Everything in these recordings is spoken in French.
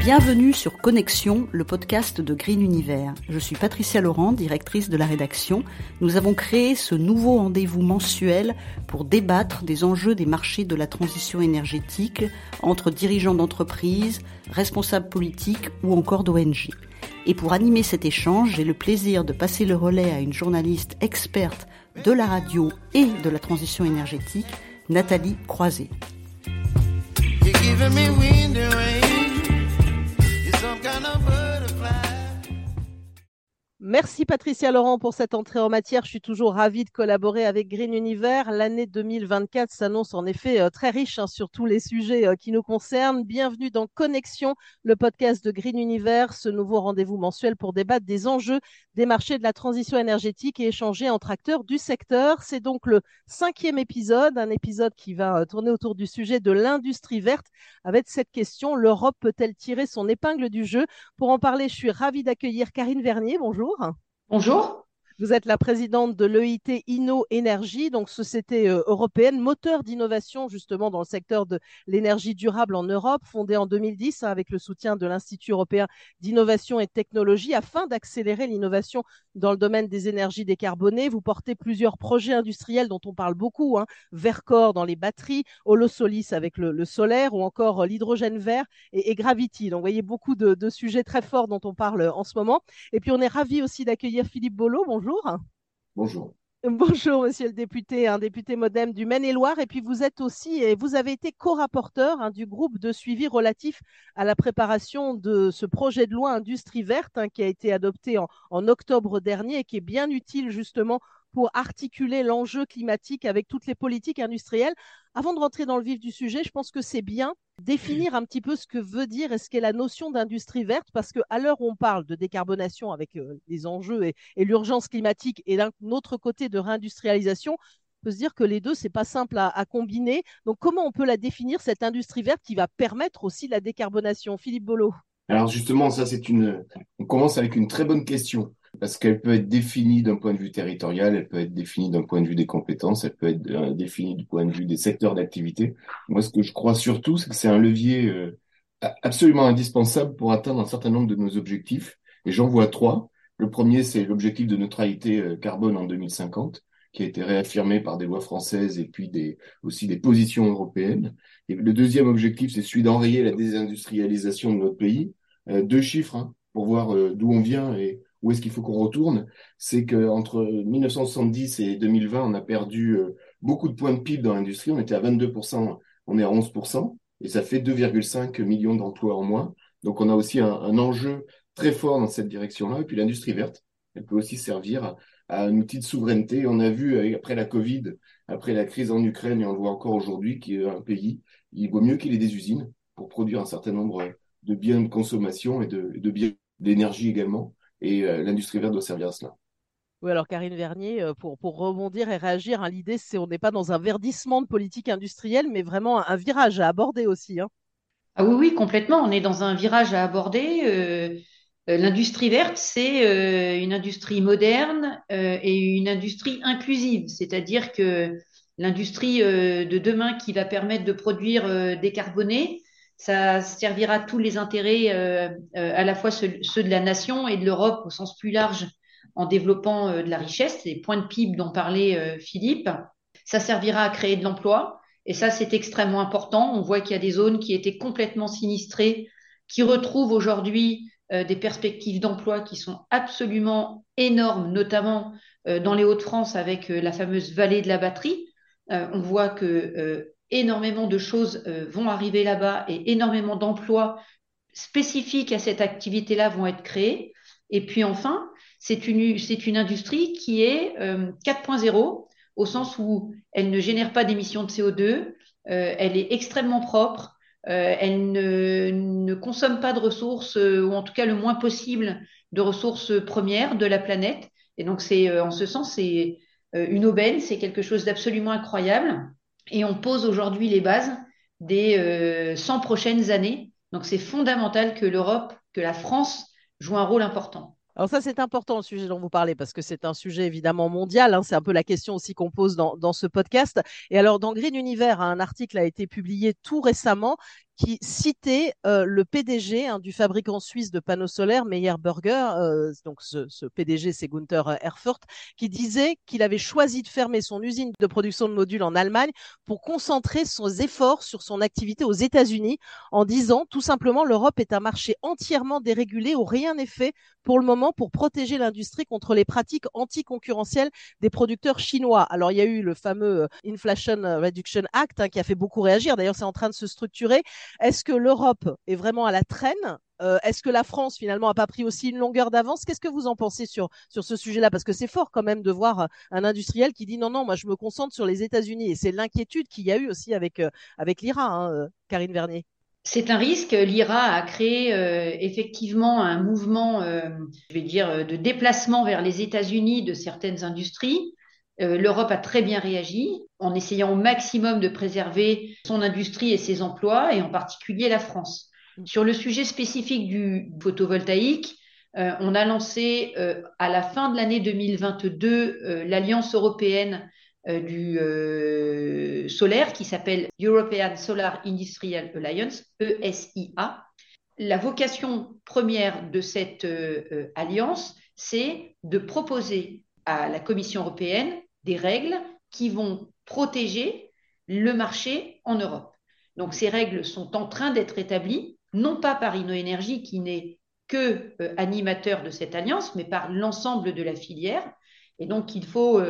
Bienvenue sur Connexion, le podcast de Green Univers. Je suis Patricia Laurent, directrice de la rédaction. Nous avons créé ce nouveau rendez-vous mensuel pour débattre des enjeux des marchés de la transition énergétique entre dirigeants d'entreprises, responsables politiques ou encore d'ONG. Et pour animer cet échange, j'ai le plaisir de passer le relais à une journaliste experte de la radio et de la transition énergétique, Nathalie Croiset. Merci Patricia Laurent pour cette entrée en matière. Je suis toujours ravie de collaborer avec Green Univers. L'année 2024 s'annonce en effet euh, très riche hein, sur tous les sujets euh, qui nous concernent. Bienvenue dans Connexion, le podcast de Green Univers, ce nouveau rendez-vous mensuel pour débattre des enjeux des marchés de la transition énergétique et échanger entre acteurs du secteur. C'est donc le cinquième épisode, un épisode qui va euh, tourner autour du sujet de l'industrie verte avec cette question, l'Europe peut-elle tirer son épingle du jeu? Pour en parler, je suis ravie d'accueillir Karine Vernier. Bonjour. Bonjour. Vous êtes la présidente de l'EIT Inno Énergie, donc société euh, européenne, moteur d'innovation justement dans le secteur de l'énergie durable en Europe, fondée en 2010 avec le soutien de l'Institut européen d'innovation et de technologie afin d'accélérer l'innovation dans le domaine des énergies décarbonées. Vous portez plusieurs projets industriels dont on parle beaucoup, hein, Vercor dans les batteries, Holosolis avec le, solaire ou encore l'hydrogène vert et, Gravity. Donc vous voyez beaucoup de, de sujets très forts dont on parle en ce moment. Et puis on est ravi aussi d'accueillir Philippe Bolo. Bonjour. Bonjour. Bonjour, monsieur le député, un député modem du Maine-et-Loire. Et puis vous êtes aussi, et vous avez été co-rapporteur hein, du groupe de suivi relatif à la préparation de ce projet de loi Industrie verte hein, qui a été adopté en, en, octobre dernier et qui est bien utile justement pour articuler l'enjeu climatique avec toutes les politiques industrielles. Avant de rentrer dans le vif du sujet, je pense que c'est bien définir un petit peu ce que veut dire et ce qu'est la notion d'industrie verte, parce qu'à l'heure où on parle de décarbonation avec euh, les enjeux et, l'urgence climatique et d'un autre côté de réindustrialisation, on peut se dire que les deux, c'est pas simple à, à, combiner. Donc, comment on peut la définir, cette industrie verte qui va permettre aussi la décarbonation? Philippe Bolo Alors, justement, ça, c'est une. On commence avec une très bonne question parce qu'elle peut être définie d'un point de vue territorial, elle peut être définie d'un point de vue des compétences, elle peut être euh, définie du point de vue des secteurs d'activité. Moi, ce que je crois surtout, c'est que c'est un levier euh, absolument indispensable pour atteindre un certain nombre de nos objectifs. Et j'en vois trois. Le premier, c'est l'objectif de neutralité euh, carbone en 2050 qui a été réaffirmé par des lois françaises et puis aussi des positions européennes. Et le deuxième objectif, c'est celui d'enrayer la désindustrialisation de notre pays. deux chiffres hein, pour voir d'où on vient et où est-ce qu'il faut qu'on retourne, c'est qu'entre 1970 et 2020, on a perdu euh, beaucoup de points de PIB dans l'industrie. On était à 22%, on est à 11%, et ça fait 2,5 millions d'emplois en moins. Donc on a aussi un, enjeu très fort dans cette direction-là. Et puis l'industrie verte, elle peut aussi servir à, un outil de souveraineté. On a vu euh, après la Covid, après la crise en Ukraine, et on le voit encore aujourd'hui, qui est un pays, il vaut mieux qu'il ait des usines pour produire un certain nombre de biens de consommation et de biens d'énergie également. Et euh, l'industrie verte doit servir à cela. Oui, alors Karine Vernier, euh, pour, pour rebondir et réagir, hein, l'idée, c'est on n'est pas dans un verdissement de politique industrielle, mais vraiment un, virage à aborder aussi. Hein. Ah oui, oui, complètement. On est dans un virage à aborder. Euh, l'industrie verte, c'est une industrie moderne et une industrie inclusive, c'est-à-dire que l'industrie de demain qui va permettre de produire décarboné, ça servira tous les intérêts, euh, euh, à la fois ceux, de la nation et de l'Europe au sens plus large, en développant euh, de la richesse, les points de PIB dont parlait Philippe. Ça servira à créer de l'emploi. Et ça, c'est extrêmement important. On voit qu'il y a des zones qui étaient complètement sinistrées, qui retrouvent aujourd'hui des perspectives d'emploi qui sont absolument énormes, notamment dans les Hauts-de-France avec la fameuse vallée de la batterie. on voit que énormément de choses euh, vont arriver là-bas et énormément d'emplois spécifiques à cette activité-là vont être créés. Et puis enfin, c'est une, c'est une industrie qui est 4.0 euh, au sens où elle ne génère pas d'émissions de CO2, euh, elle est extrêmement propre, elle ne, ne, consomme pas de ressources, ou en tout cas le moins possible de ressources premières de la planète. Et donc, c'est en ce sens, c'est une aubaine, c'est quelque chose d'absolument incroyable. Et on pose aujourd'hui les bases des 100 euh, prochaines années. Donc c'est fondamental que l'Europe, que la France joue un rôle important. Alors ça, c'est important le sujet dont vous parlez parce que c'est un sujet évidemment mondial. Hein. c'est un peu la question aussi qu'on pose dans, dans, ce podcast. Et alors, dans Green Univers, un article a été publié tout récemment qui citait euh, le PDG hein, du fabricant suisse de panneaux solaires, Meyer Burger, euh, donc ce, ce PDG c'est Gunther Erfurt, qui disait qu'il avait choisi de fermer son usine de production de modules en Allemagne pour concentrer ses efforts sur son activité aux États-Unis en disant tout simplement l'Europe est un marché entièrement dérégulé où rien n'est fait pour le moment pour protéger l'industrie contre les pratiques anticoncurrentielles des producteurs chinois. Alors il y a eu le fameux euh, Inflation Reduction Act hein, qui a fait beaucoup réagir. D'ailleurs, c'est en train de se structurer. Est-ce que l'Europe est vraiment à la traîne? Euh, Est-ce que la France finalement a pas pris aussi une longueur d'avance? Qu'est-ce que vous en pensez sur ce sujet-là? Parce que c'est fort quand même de voir un industriel qui dit non non, moi je me concentre sur les États-Unis et c'est l'inquiétude qu'il y a eu aussi avec euh, l'IRA, hein, Karine Vernier. C'est un risque. L'IRA a créé euh, effectivement un mouvement, euh, je vais dire, de déplacement vers les États-Unis de certaines industries. Euh, L'Europe a très bien réagi en essayant au maximum de préserver son industrie et ses emplois, et en particulier la France. Sur le sujet spécifique du photovoltaïque, on a lancé à la fin de l'année 2022 l'Alliance européenne euh, du euh, solaire qui s'appelle European Solar Industrial Alliance, ESIA. La vocation première de cette euh, alliance, c'est de proposer à la Commission européenne des règles qui vont protéger le marché en Europe. Donc ces règles sont en train d'être établies, non pas par InnoEnergie qui n'est que animateur de cette alliance, mais par l'ensemble de la filière. Et donc il faut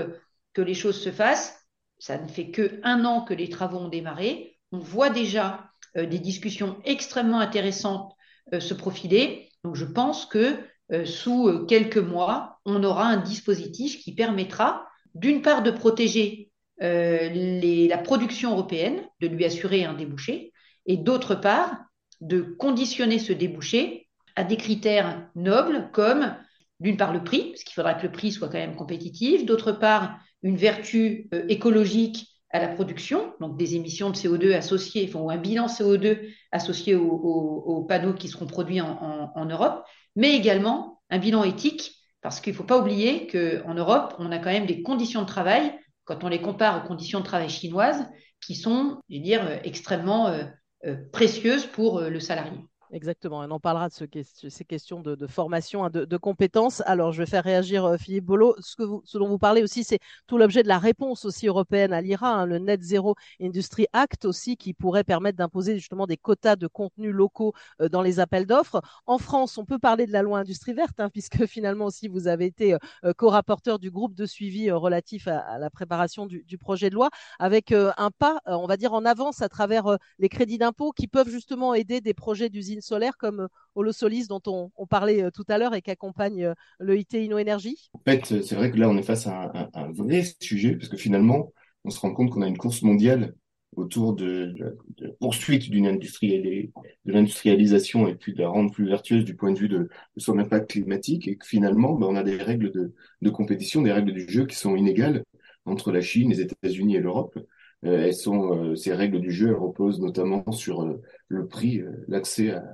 que les choses se fassent. Ça ne fait que un an que les travaux ont démarré. On voit déjà euh, des discussions extrêmement intéressantes euh, se profiler. Donc, je pense que euh, sous quelques mois, on aura un dispositif qui permettra, d'une part, de protéger les, la production européenne, de lui assurer un débouché, et d'autre part, de conditionner ce débouché à des critères nobles comme, d'une part, le prix, parce qu'il faudra que le prix soit quand même compétitif, d'autre part, une vertu euh, écologique à la production, donc des émissions de CO2 associées, ou un bilan CO2 associé aux, panneaux qui seront produits en, Europe, mais également un bilan éthique, parce qu'il ne faut pas oublier qu'en Europe, on a quand même des conditions de travail, quand on les compare aux conditions de travail chinoises, qui sont, je veux dire, euh, extrêmement euh, précieuses pour le salarié. Exactement, on en parlera de ces questions de, formation, hein, de, compétences. Alors, je vais faire réagir euh, Philippe Bolo. Ce, que vous, ce dont vous parlez aussi, c'est tout l'objet de la réponse aussi européenne à l'IRA, hein, le Net Zero Industry Act aussi, qui pourrait permettre d'imposer justement des quotas de contenus locaux euh, dans les appels d'offres. En France, on peut parler de la loi industrie verte, hein, puisque finalement aussi vous avez été euh, co-rapporteur du groupe de suivi relatif à, la préparation du, du, projet de loi, avec un pas, on va dire, en avance à travers les crédits d'impôt qui peuvent justement aider des projets d'usines solaire comme euh, Holosolis dont on, parlait euh, tout à l'heure et qui accompagne euh, le IT Inno En fait, c'est vrai que là, on est face à un, vrai sujet parce que finalement, on se rend compte qu'on a une course mondiale autour de, la poursuite d'une industrie, de l'industrialisation et puis de la rendre plus vertueuse du point de vue de, son impact climatique et que finalement, ben, on a des règles de, de compétition, des règles du jeu qui sont inégales entre la Chine, les États-Unis et l'Europe. Euh, elles sont, euh, ces règles du jeu elles reposent notamment sur euh, le prix, l'accès à,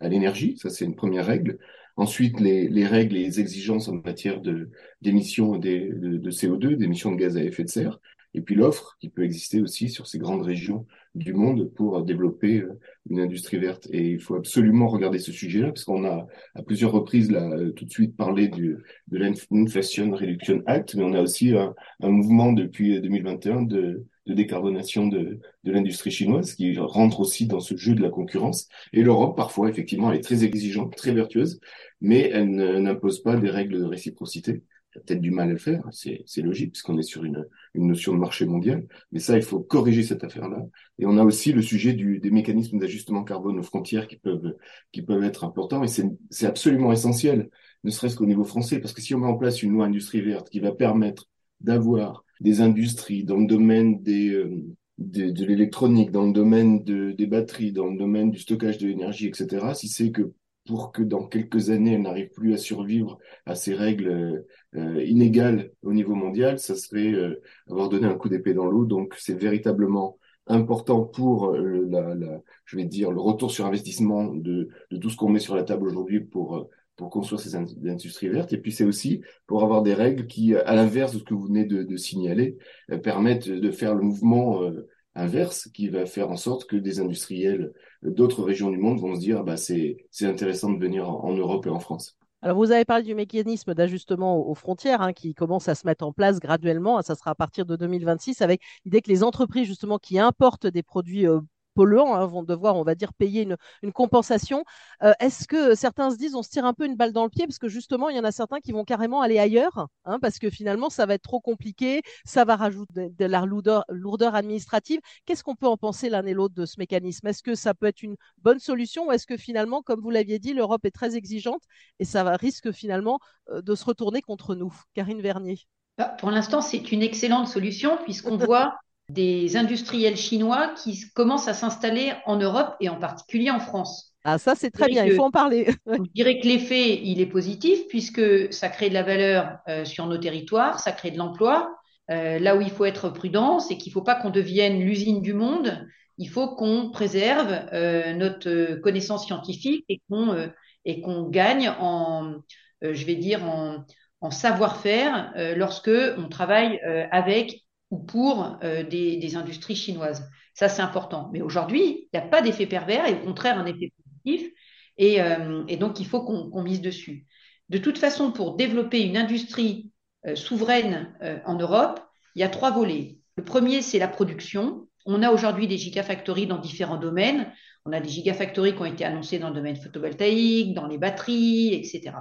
à l'énergie. Ça, c'est une première règle. Ensuite, les, les, règles et les exigences en matière de d'émissions de, de, CO2, d'émissions de gaz à effet de serre et puis l'offre qui peut exister aussi sur ces grandes régions du monde pour développer une industrie verte. Et il faut absolument regarder ce sujet-là, parce qu'on a à plusieurs reprises là tout de suite parlé du, de l'Inflation Reduction Act, mais on a aussi un, un mouvement depuis 2021 de de décarbonation de, de l'industrie chinoise qui rentre aussi dans ce jeu de la concurrence. Et l'Europe, parfois, effectivement, est très exigeante, très vertueuse, mais elle n'impose pas des règles de réciprocité. Elle a peut-être du mal à le faire, c'est logique, puisqu'on est sur une, une notion de marché mondial. Mais ça, il faut corriger cette affaire-là. Et on a aussi le sujet du, des mécanismes d'ajustement carbone aux frontières qui peuvent, qui peuvent être importants. Et c'est absolument essentiel, ne serait-ce qu'au niveau français, parce que si on met en place une loi industrie verte qui va permettre d'avoir des industries, dans le domaine des, euh, de, l'électronique, dans le domaine de, des batteries, dans le domaine du stockage de l'énergie, etc., si c'est que pour que dans quelques années, elle n'arrive plus à survivre à ces règles euh, inégales au niveau mondial, ça serait euh, avoir donné un coup d'épée dans l'eau. Donc, c'est véritablement important pour la, la, je vais dire, le retour sur investissement de, de tout ce qu'on met sur la table aujourd'hui pour pour construire ces industries vertes. Et puis c'est aussi pour avoir des règles qui, à l'inverse de ce que vous venez de, signaler, euh, permettent de faire le mouvement euh, inverse qui va faire en sorte que des industriels d'autres régions du monde vont se dire bah c'est intéressant de venir en, Europe et en France. Alors, vous avez parlé du mécanisme d'ajustement aux frontières hein, qui commence à se mettre en place graduellement. Ça sera à partir de 2026 avec l'idée que les entreprises justement qui importent des produits euh, polluants hein, vont devoir, on va dire, payer une, compensation. Euh, est-ce que certains se disent, on se tire un peu une balle dans le pied parce que justement, il y en a certains qui vont carrément aller ailleurs, hein, parce que finalement, ça va être trop compliqué, ça va rajouter de, la lourdeur, lourdeur administrative. Qu'est-ce qu'on peut en penser l'un et l'autre de ce mécanisme? Est-ce que ça peut être une bonne solution ou est-ce que finalement, comme vous l'aviez dit, l'Europe est très exigeante et ça va, risque finalement euh, de se retourner contre nous? Karine Vernier. Bah, pour l'instant, c'est une excellente solution puisqu'on voit des industriels chinois qui commencent à s'installer en Europe et en particulier en France. Ah, ça, c'est très bien, il faut en parler. je dirais que l'effet, il est positif puisque ça crée de la valeur euh, sur nos territoires, ça crée de l'emploi. Euh, là où il faut être prudent, c'est qu'il ne faut pas qu'on devienne l'usine du monde. Il faut qu'on préserve euh, notre connaissance scientifique et qu'on et qu'on gagne en, je vais dire, en, en savoir-faire lorsque on travaille avec ou pour euh, des, industries chinoises. Ça, c'est important. Mais aujourd'hui, il n'y a pas d'effet pervers et au contraire un effet positif. Et, euh, donc, il faut qu'on mise dessus. De toute façon, pour développer une industrie euh, souveraine en Europe, il y a trois volets. Le premier, c'est la production. On a aujourd'hui des gigafactories dans différents domaines. On a des gigafactories qui ont été annoncées dans le domaine photovoltaïque, dans les batteries, etc.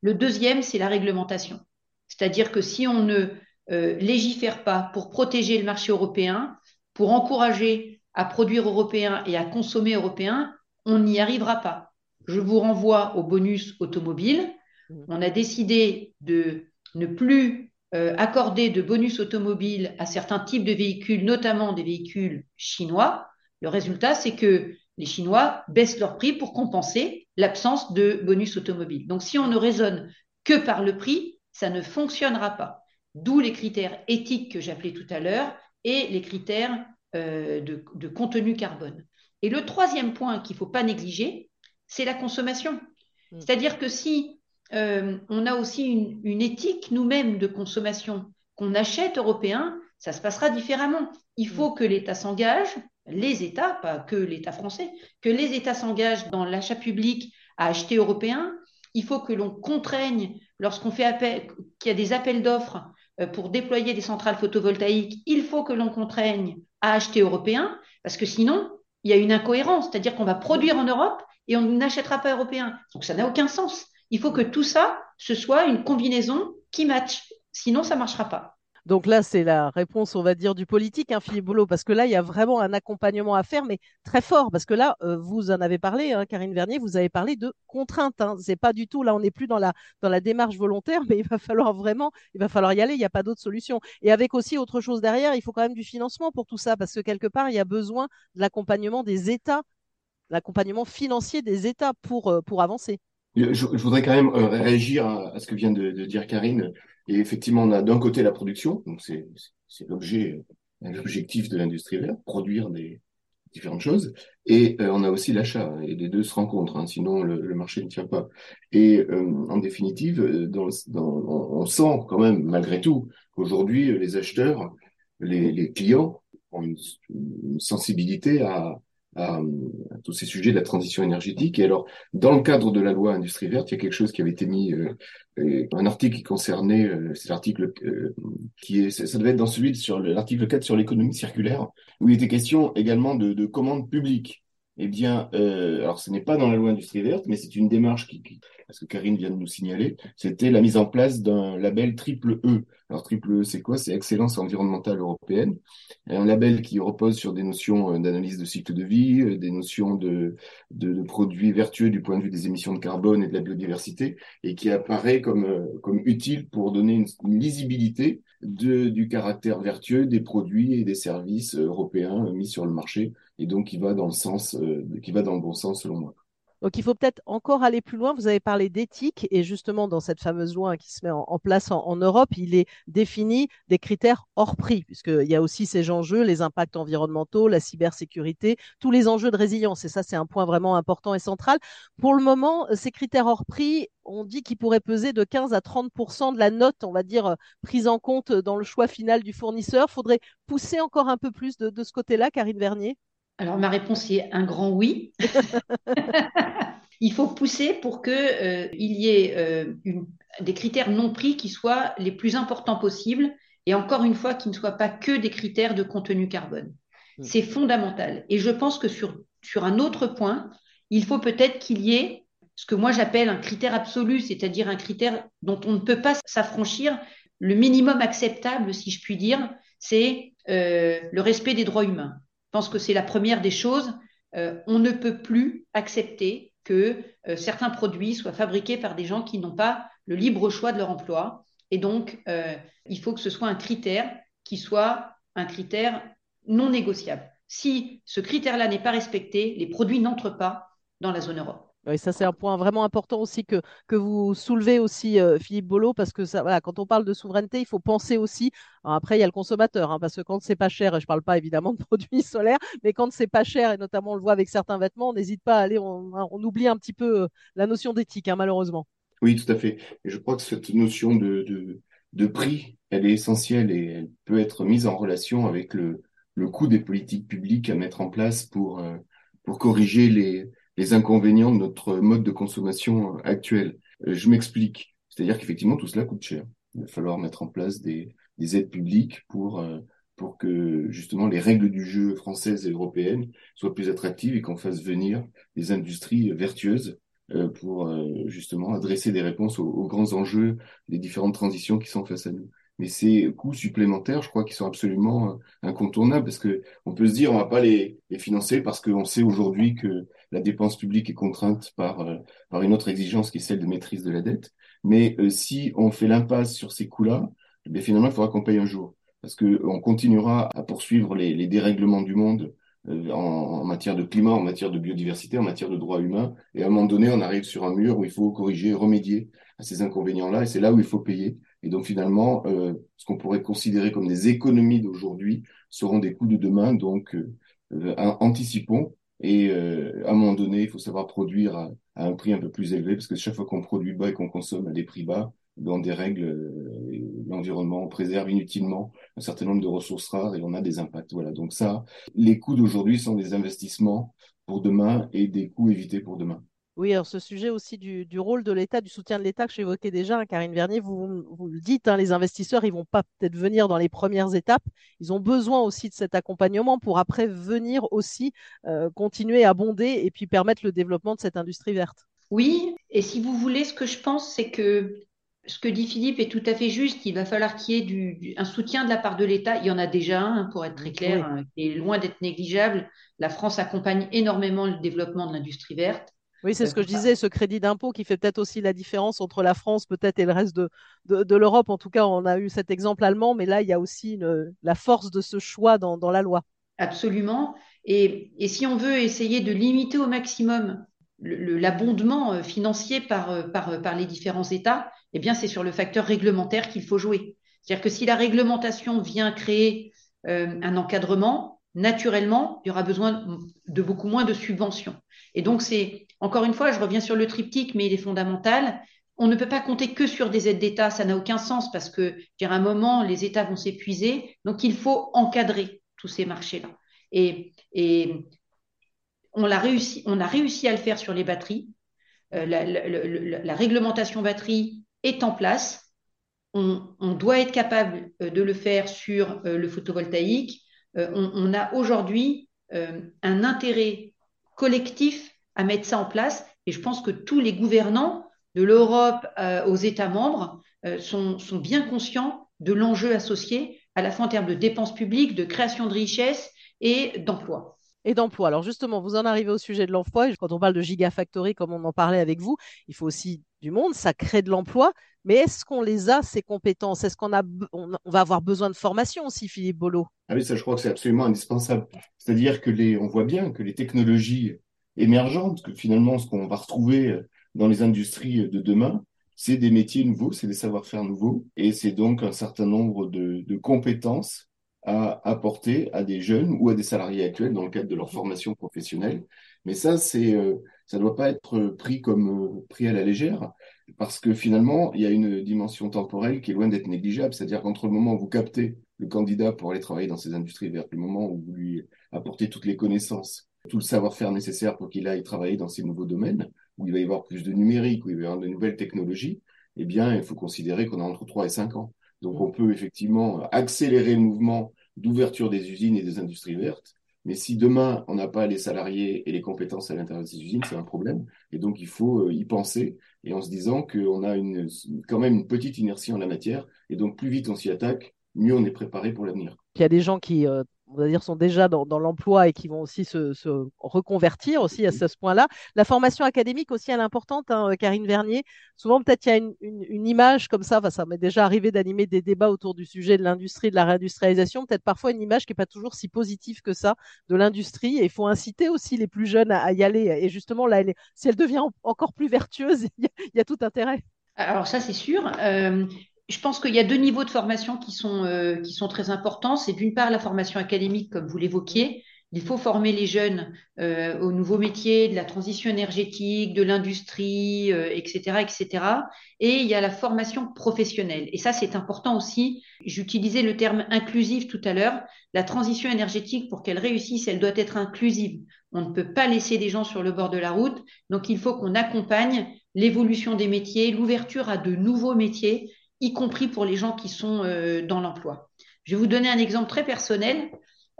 Le deuxième, c'est la réglementation. C'est-à-dire que si on ne euh, légifère pas pour protéger le marché européen, pour encourager à produire européen et à consommer européen, on n'y arrivera pas. Je vous renvoie au bonus automobile. Mmh. On a décidé de ne plus euh, accorder de bonus automobile à certains types de véhicules, notamment des véhicules chinois. Le résultat, c'est que les Chinois baissent leur prix pour compenser l'absence de bonus automobile. Donc, si on ne raisonne que par le prix, ça ne fonctionnera pas. D'où les critères éthiques que j'appelais tout à l'heure et les critères euh, de, contenu carbone. Et le troisième point qu'il ne faut pas négliger, c'est la consommation. Hmm. C'est-à-dire que si euh, on a aussi une, éthique nous-mêmes de consommation qu'on achète européen, ça se passera différemment. Il hmm. faut que l'État s'engage, les États, pas que l'État français, que les États s'engagent dans l'achat public à acheter européen. Il faut que l'on contraigne, lorsqu'on fait appel, qu'il y a des appels d'offres, pour déployer des centrales photovoltaïques, il faut que l'on contraigne à acheter européen, parce que sinon, il y a une incohérence, c'est-à-dire qu'on va produire en Europe et on n'achètera pas européen. Donc ça n'a aucun sens. Il faut que tout ça, ce soit une combinaison qui matche. Sinon, ça ne marchera pas. Donc là, c'est la réponse, on va dire, du politique, hein, Philippe Boulot, parce que là, il y a vraiment un accompagnement à faire, mais très fort, parce que là, euh, vous en avez parlé, hein, Karine Vernier, vous avez parlé de contraintes. Hein. C'est pas du tout, là, on n'est plus dans la, dans la démarche volontaire, mais il va falloir vraiment, il va falloir y aller, il n'y a pas d'autre solution. Et avec aussi autre chose derrière, il faut quand même du financement pour tout ça, parce que quelque part, il y a besoin de l'accompagnement des États, l'accompagnement financier des États pour, euh, pour avancer. Je, voudrais quand même euh, réagir à, ce que vient de, de dire Karine. Et effectivement, on a d'un côté la production, donc c'est l'objet, euh, l'objectif de l'industrie verte, produire des différentes choses, et euh, on a aussi l'achat, et les deux se rencontrent, hein, sinon le, marché ne tient pas. Et euh, en définitive, on sent quand même, malgré tout, qu'aujourd'hui, les acheteurs, les, clients ont une sensibilité à, à, tous ces sujets de la transition énergétique. Et alors, dans le cadre de la loi industrie verte, il y a quelque chose qui avait été mis, euh, euh un article qui concernait, euh, c'est l'article euh, qui est, ça devait être dans celui sur l'article 4 sur l'économie circulaire, où il était question également de, de commandes publiques. Eh bien, euh, alors ce n'est pas dans la loi industrie verte, mais c'est une démarche qui, qui, parce que Karine vient de nous signaler, c'était la mise en place d'un label triple E. Alors triple E, c'est quoi? C'est excellence environnementale européenne, un label qui repose sur des notions euh, d'analyse de cycle de vie, euh, des notions de, de, de, produits vertueux du point de vue des émissions de carbone et de la biodiversité, et qui apparaît comme, euh, comme utile pour donner une, lisibilité de, du caractère vertueux des produits et des services européens mis sur le marché, et donc qui va dans le sens, qui va dans le bon sens selon moi. Donc il faut peut-être encore aller plus loin. Vous avez parlé d'éthique et justement dans cette fameuse loi qui se met en, place en, Europe, il est défini des critères hors prix, puisqu'il y a aussi ces enjeux, les impacts environnementaux, la cybersécurité, tous les enjeux de résilience. Et ça, c'est un point vraiment important et central. Pour le moment, ces critères hors prix, on dit qu'ils pourraient peser de 15 à 30% de la note, on va dire, prise en compte dans le choix final du fournisseur. Faudrait pousser encore un peu plus de, de ce côté-là, Karine Vernier? Alors ma réponse est un grand oui. il faut pousser pour qu'il euh, y ait euh, des critères non pris qui soient les plus importants possibles et encore une fois qui ne soient pas que des critères de contenu carbone. Hmm. C'est fondamental. Et je pense que sur, sur un autre point, il faut peut-être qu'il y ait ce que moi j'appelle un critère absolu, c'est-à-dire un critère dont on ne peut pas s'affranchir. Le minimum acceptable, si je puis dire, c'est euh, le respect des droits humains. Je pense que c'est la première des choses. Euh, on ne peut plus accepter que euh, certains produits soient fabriqués par des gens qui n'ont pas le libre choix de leur emploi. Et donc, euh, il faut que ce soit un critère qui soit un critère non négociable. Si ce critère-là n'est pas respecté, les produits n'entrent pas dans la zone Europe. Oui, ça c'est un point vraiment important aussi que, que vous soulevez aussi, euh, Philippe Bolo, parce que ça, voilà, quand on parle de souveraineté, il faut penser aussi. après, il y a le consommateur, hein, parce que quand c'est pas cher, et je parle pas évidemment de produits solaires, mais quand c'est pas cher, et notamment on le voit avec certains vêtements, on n'hésite pas à aller, on, on, oublie un petit peu euh, la notion d'éthique, hein, malheureusement. Oui, tout à fait. Je crois que cette notion de, de, de, prix, elle est essentielle et elle peut être mise en relation avec le, le coût des politiques publiques à mettre en place pour, euh, pour corriger les les inconvénients de notre mode de consommation euh, actuel. Euh, je m'explique. C'est-à-dire qu'effectivement, tout cela coûte cher. Il va falloir mettre en place des, des aides publiques pour, euh, pour que justement les règles du jeu françaises et européennes soient plus attractives et qu'on fasse venir des industries vertueuses pour justement adresser des réponses aux, grands enjeux des différentes transitions qui sont face à nous. Mais ces coûts supplémentaires, je crois qu'ils sont absolument incontournables parce que on peut se dire on va pas les, financer parce qu'on sait aujourd'hui que la dépense publique est contrainte par, euh, par une autre exigence qui est celle de maîtrise de la dette. Mais euh, si on fait l'impasse sur ces coûts-là, eh finalement, il faudra qu'on paye un jour. Parce qu'on continuera à poursuivre les, dérèglements du monde euh, en, en, matière de climat, en matière de biodiversité, en matière de droits humains. Et à un moment donné, on arrive sur un mur où il faut corriger, remédier à ces inconvénients-là. Et c'est là où il faut payer. Et donc finalement, euh, ce qu'on pourrait considérer comme des économies d'aujourd'hui seront des coûts de demain. Donc euh, anticipons et euh, à un moment donné, il faut savoir produire à, un prix un peu plus élevé, parce que chaque fois qu'on produit bas et qu'on consomme à des prix bas, dans des règles, euh, l'environnement préserve inutilement un certain nombre de ressources rares et on a des impacts. Voilà. Donc ça, les coûts d'aujourd'hui sont des investissements pour demain et des coûts évités pour demain. Oui, alors ce sujet aussi du, rôle de l'État, du soutien de l'État que j'évoquais déjà, hein, Karine Vernier, vous, vous le dites, hein, les investisseurs, ils vont pas peut-être venir dans les premières étapes, ils ont besoin aussi de cet accompagnement pour après venir aussi euh, continuer à bonder et puis permettre le développement de cette industrie verte. Oui, et si vous voulez, ce que je pense, c'est que ce que dit Philippe est tout à fait juste. Il va falloir qu'il y ait du, un soutien de la part de l'État. Il y en a déjà un, pour être très clair, hein, qui est loin d'être négligeable. La France accompagne énormément le développement de l'industrie verte. Oui, c'est ce que je disais, ce crédit d'impôt qui fait peut-être aussi la différence entre la France peut-être et le reste de, de, l'Europe. En tout cas, on a eu cet exemple allemand, mais là, il y a aussi la force de ce choix dans, dans la loi. Absolument. Et, et, si on veut essayer de limiter au maximum l'abondement euh, financier par, euh, par, euh, par les différents États, eh bien, c'est sur le facteur réglementaire qu'il faut jouer. C'est-à-dire que si la réglementation vient créer un encadrement, naturellement, il y aura besoin de beaucoup moins de subventions. Et donc, c'est encore une fois, je reviens sur le triptyque, mais il est fondamental. On ne peut pas compter que sur des aides d'État, ça n'a aucun sens parce que, à un moment, les États vont s'épuiser. Donc, il faut encadrer tous ces marchés-là. Et, on, a réussi, à le faire sur les batteries. Euh, la, réglementation batterie est en place. On, doit être capable euh, de le faire sur euh, le photovoltaïque. On, on, a aujourd'hui un intérêt collectif à mettre ça en place. Et je pense que tous les gouvernants de l'Europe euh, aux États membres euh, sont, sont, bien conscients de l'enjeu associé à la fois en termes de dépenses publiques, de création de richesses et d'emploi. Et d'emploi. Alors justement, vous en arrivez au sujet de l'emploi. Quand on parle de gigafactory, comme on en parlait avec vous, il faut aussi du monde, ça crée de l'emploi. Mais est-ce qu'on les a, ces compétences? Est-ce qu'on a, on, va avoir besoin de formation aussi, Philippe Bolo Ah oui, ça, je crois que c'est absolument indispensable. C'est-à-dire que les, on voit bien que les technologies émergentes, que finalement, ce qu'on va retrouver dans les industries de demain, c'est des métiers nouveaux, c'est des savoir-faire nouveaux, et c'est donc un certain nombre de, compétences à apporter à des jeunes ou à des salariés actuels dans le cadre de leur formation professionnelle. Mais ça, c'est, euh, ça ne doit pas être pris comme euh, pris à la légère, parce que finalement, il y a une dimension temporelle qui est loin d'être négligeable. C'est-à-dire qu'entre le moment où vous captez le candidat pour aller travailler dans ces industries vertes, le moment où vous lui apportez toutes les connaissances, tout le savoir-faire nécessaire pour qu'il aille travailler dans ces nouveaux domaines, où il va y avoir plus de numérique, où il va y avoir de nouvelles technologies, eh bien, il faut considérer qu'on a entre 3 et 5 ans. Donc, on peut effectivement accélérer le mouvement d'ouverture des usines et des industries vertes. Mais si demain, on n'a pas les salariés et les compétences à l'intérieur de ces usines, c'est un problème. Et donc, il faut euh, y penser et en se disant qu'on a une, quand même une petite inertie en la matière. Et donc, plus vite on s'y attaque, mieux on est préparé pour l'avenir. Il y a des gens qui euh, on va dire, sont déjà dans, l'emploi et qui vont aussi se, reconvertir aussi à ce, point-là. La formation académique aussi, elle est importante, hein, Karine Vernier. Souvent, peut-être, il y a une, image comme ça, ça m'est déjà arrivé d'animer des débats autour du sujet de l'industrie, de la réindustrialisation, peut-être parfois une image qui n'est pas toujours si positive que ça de l'industrie. Et il faut inciter aussi les plus jeunes à, y aller. Et justement, là, si elle devient encore plus vertueuse, il y, a tout intérêt. Alors ça, c'est sûr. Euh, je pense qu'il y a deux niveaux de formation qui sont, euh, qui sont très importants. C'est d'une part la formation académique, comme vous l'évoquiez. Il faut former les jeunes euh, aux nouveaux métiers, de la transition énergétique, de l'industrie, etc., euh, etc. Et il y a la formation professionnelle. Et ça, c'est important aussi. J'utilisais le terme inclusif tout à l'heure. La transition énergétique, pour qu'elle réussisse, elle doit être inclusive. On ne peut pas laisser des gens sur le bord de la route. Donc, il faut qu'on accompagne l'évolution des métiers, l'ouverture à de nouveaux métiers y compris pour les gens qui sont euh, dans l'emploi. Je vais vous donner un exemple très personnel.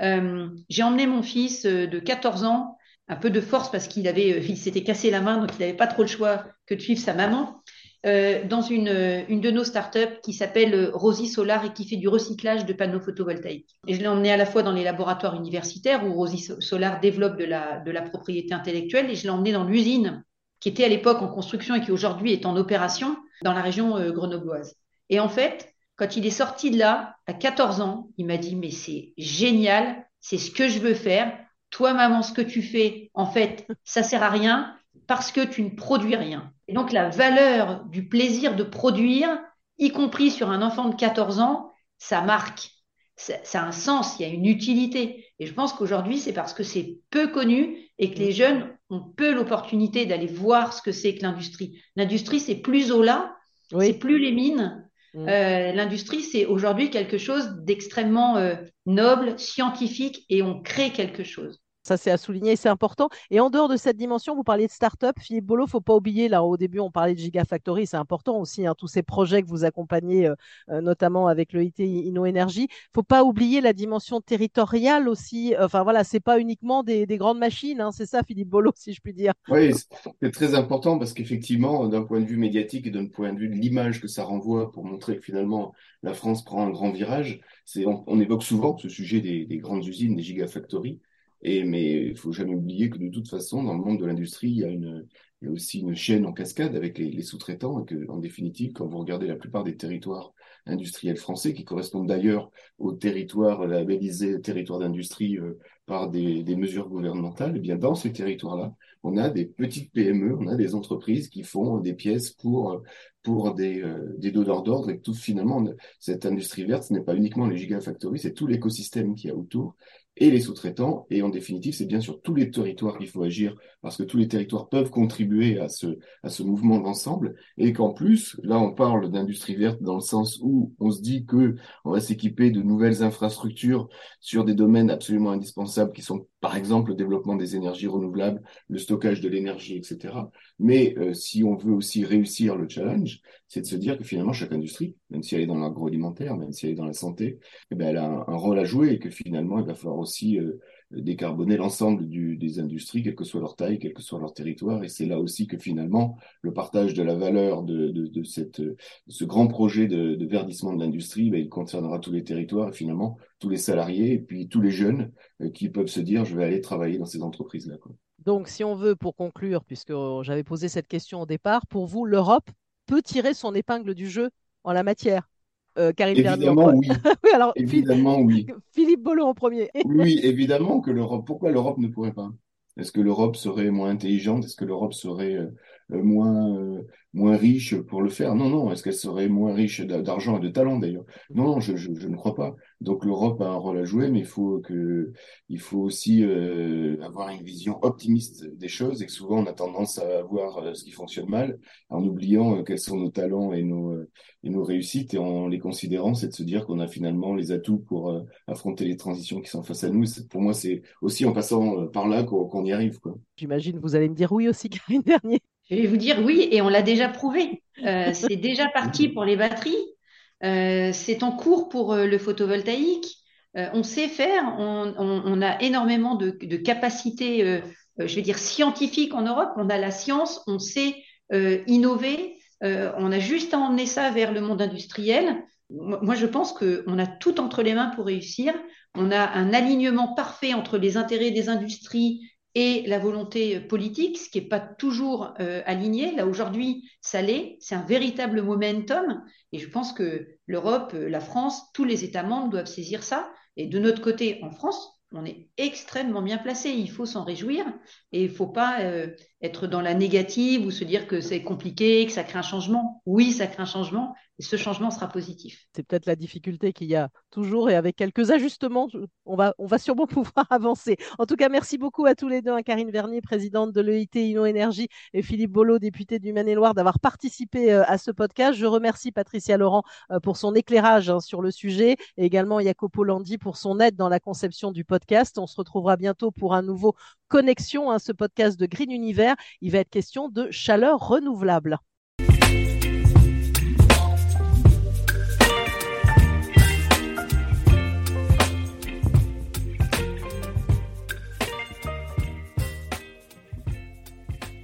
Euh, j'ai emmené mon fils euh, de 14 ans, un peu de force parce qu'il avait, il s'était cassé la main, donc il n'avait pas trop le choix que de suivre sa maman, dans une, une de nos startups qui s'appelle Rosy Solar et qui fait du recyclage de panneaux photovoltaïques. Et je l'ai emmené à la fois dans les laboratoires universitaires où Rosy Solar développe de la, de la propriété intellectuelle et je l'ai emmené dans l'usine qui était à l'époque en construction et qui aujourd'hui est en opération dans la région grenobloise. Et en fait, quand il est sorti de là, à 14 ans, il m'a dit, mais c'est génial, c'est ce que je veux faire. Toi, maman, ce que tu fais, en fait, ça sert à rien parce que tu ne produis rien. Et donc, la valeur du plaisir de produire, y compris sur un enfant de 14 ans, ça marque. Ça, ça a un sens, il y a une utilité. Et je pense qu'aujourd'hui, c'est parce que c'est peu connu et que les jeunes ont peu l'opportunité d'aller voir ce que c'est que l'industrie. L'industrie, c'est plus au là, c'est plus les mines, Mm. Euh, l'industrie, c'est aujourd'hui quelque chose d'extrêmement euh, noble, scientifique, et on crée quelque chose. Ça, c'est à souligner, c'est important. Et en dehors de cette dimension, vous parliez de start-up. Philippe Bolo, faut pas oublier, là, au début, on parlait de Gigafactory, c'est important aussi, hein, tous ces projets que vous accompagnez, euh, euh, notamment avec le IT InnoEnergy. faut pas oublier la dimension territoriale aussi. Enfin, voilà, c'est pas uniquement des, grandes machines, hein, c'est ça, Philippe Bolo, si je puis dire. Oui, c'est très important parce qu'effectivement, d'un point de vue médiatique et d'un point de vue de l'image que ça renvoie pour montrer que finalement, la France prend un grand virage, on, évoque souvent ce sujet des, des grandes usines, des Gigafactories. Et, mais il faut jamais oublier que de toute façon, dans le monde de l'industrie, il y a aussi une chaîne en cascade avec les, sous-traitants et que, en définitive, quand vous regardez la plupart des territoires industriels français, qui correspondent d'ailleurs aux territoires labellisés territoires d'industrie euh, par des, mesures gouvernementales, eh bien dans ces territoires-là, on a des petites PME, on a des entreprises qui font des pièces pour pour des, euh, des donneurs d'ordre et que tout finalement cette industrie verte ce n'est pas uniquement les gigafactories, c'est tout l'écosystème qui y a autour et les sous-traitants. Et en définitive, c'est bien sur tous les territoires qu'il faut agir parce que tous les territoires peuvent contribuer à ce, à ce mouvement d'ensemble. Et qu'en plus, là, on parle d'industrie verte dans le sens où on se dit que on va s'équiper de nouvelles infrastructures sur des domaines absolument indispensables qui sont, par exemple, le développement des énergies renouvelables, le stockage de l'énergie, etc. Mais euh, si on veut aussi réussir le challenge, c'est de se dire que finalement, chaque industrie, même si elle est dans l'agroalimentaire, même si elle est dans la santé, eh ben, elle a un, rôle à jouer et que finalement, il va falloir aussi euh, décarboner l'ensemble des industries, quelle que soit leur taille, quel que soit leur territoire. Et c'est là aussi que finalement, le partage de la valeur de, de, ce grand projet de, verdissement de l'industrie, ben, il concernera tous les territoires et finalement tous les salariés et puis tous les jeunes euh, qui peuvent se dire, je vais aller travailler dans ces entreprises-là. Donc, si on veut, pour conclure, puisque j'avais posé cette question au départ, pour vous, l'Europe peut tirer son épingle du jeu en la matière? Euh, évidemment, oui. oui, alors, évidemment, oui. Philippe Bolo en premier. oui, évidemment que l'Europe. Pourquoi l'Europe ne pourrait pas? Est-ce que l'Europe serait moins intelligente? Est-ce que l'Europe serait moins moins riche pour le faire Non, non. Est-ce qu'elle serait moins riche d'argent et de talent d'ailleurs? Non, non, je, je, ne crois pas. Donc l'Europe a un rôle à jouer, mais il faut que il faut aussi avoir une vision optimiste des choses et que souvent on a tendance à voir ce qui fonctionne mal en oubliant quels sont nos talents et nos et nos réussites et en les considérant, c'est de se dire qu'on a finalement les atouts pour affronter les transitions qui sont face à nous. Pour moi, c'est aussi en passant par là qu'on y arrive. J'imagine vous allez me dire oui aussi, Karine Dernier. Je vais vous dire oui, et on l'a déjà prouvé. Euh, c'est déjà parti pour les batteries. Euh, c'est en cours pour euh, le photovoltaïque. Euh, on sait faire. On, on, on a énormément de, de capacités, je vais dire, scientifiques en Europe. On a la science, on sait innover. on a juste à emmener ça vers le monde industriel. Moi, je pense qu'on a tout entre les mains pour réussir. On a un alignement parfait entre les intérêts des industries et la volonté politique, ce qui n'est pas toujours euh, aligné. Là, aujourd'hui, ça l'est. C'est un véritable momentum. Et je pense que l'Europe, euh, la France, tous les États membres doivent saisir ça. Et de notre côté, en France, on est extrêmement bien placé. Il faut s'en réjouir et il ne faut pas euh, être dans la négative ou se dire que c'est compliqué, que ça crée un changement. Oui, ça crée un changement, ce changement sera positif. C'est peut-être la difficulté qu'il y a toujours et avec quelques ajustements, on va, on va sûrement pouvoir avancer. En tout cas, merci beaucoup à tous les deux, hein, Karine Vernier, présidente de l'EIT Inno Énergie et Philippe Bolo, député du Maine-et-Loire, d'avoir participé euh, à ce podcast. Je remercie Patricia Laurent euh, pour son éclairage hein, sur le sujet et également Jacopo Landi pour son aide dans la conception du podcast. On se retrouvera bientôt pour un nouveau Connexion, hein, ce podcast de Green Univers. Il va être question de chaleur renouvelable.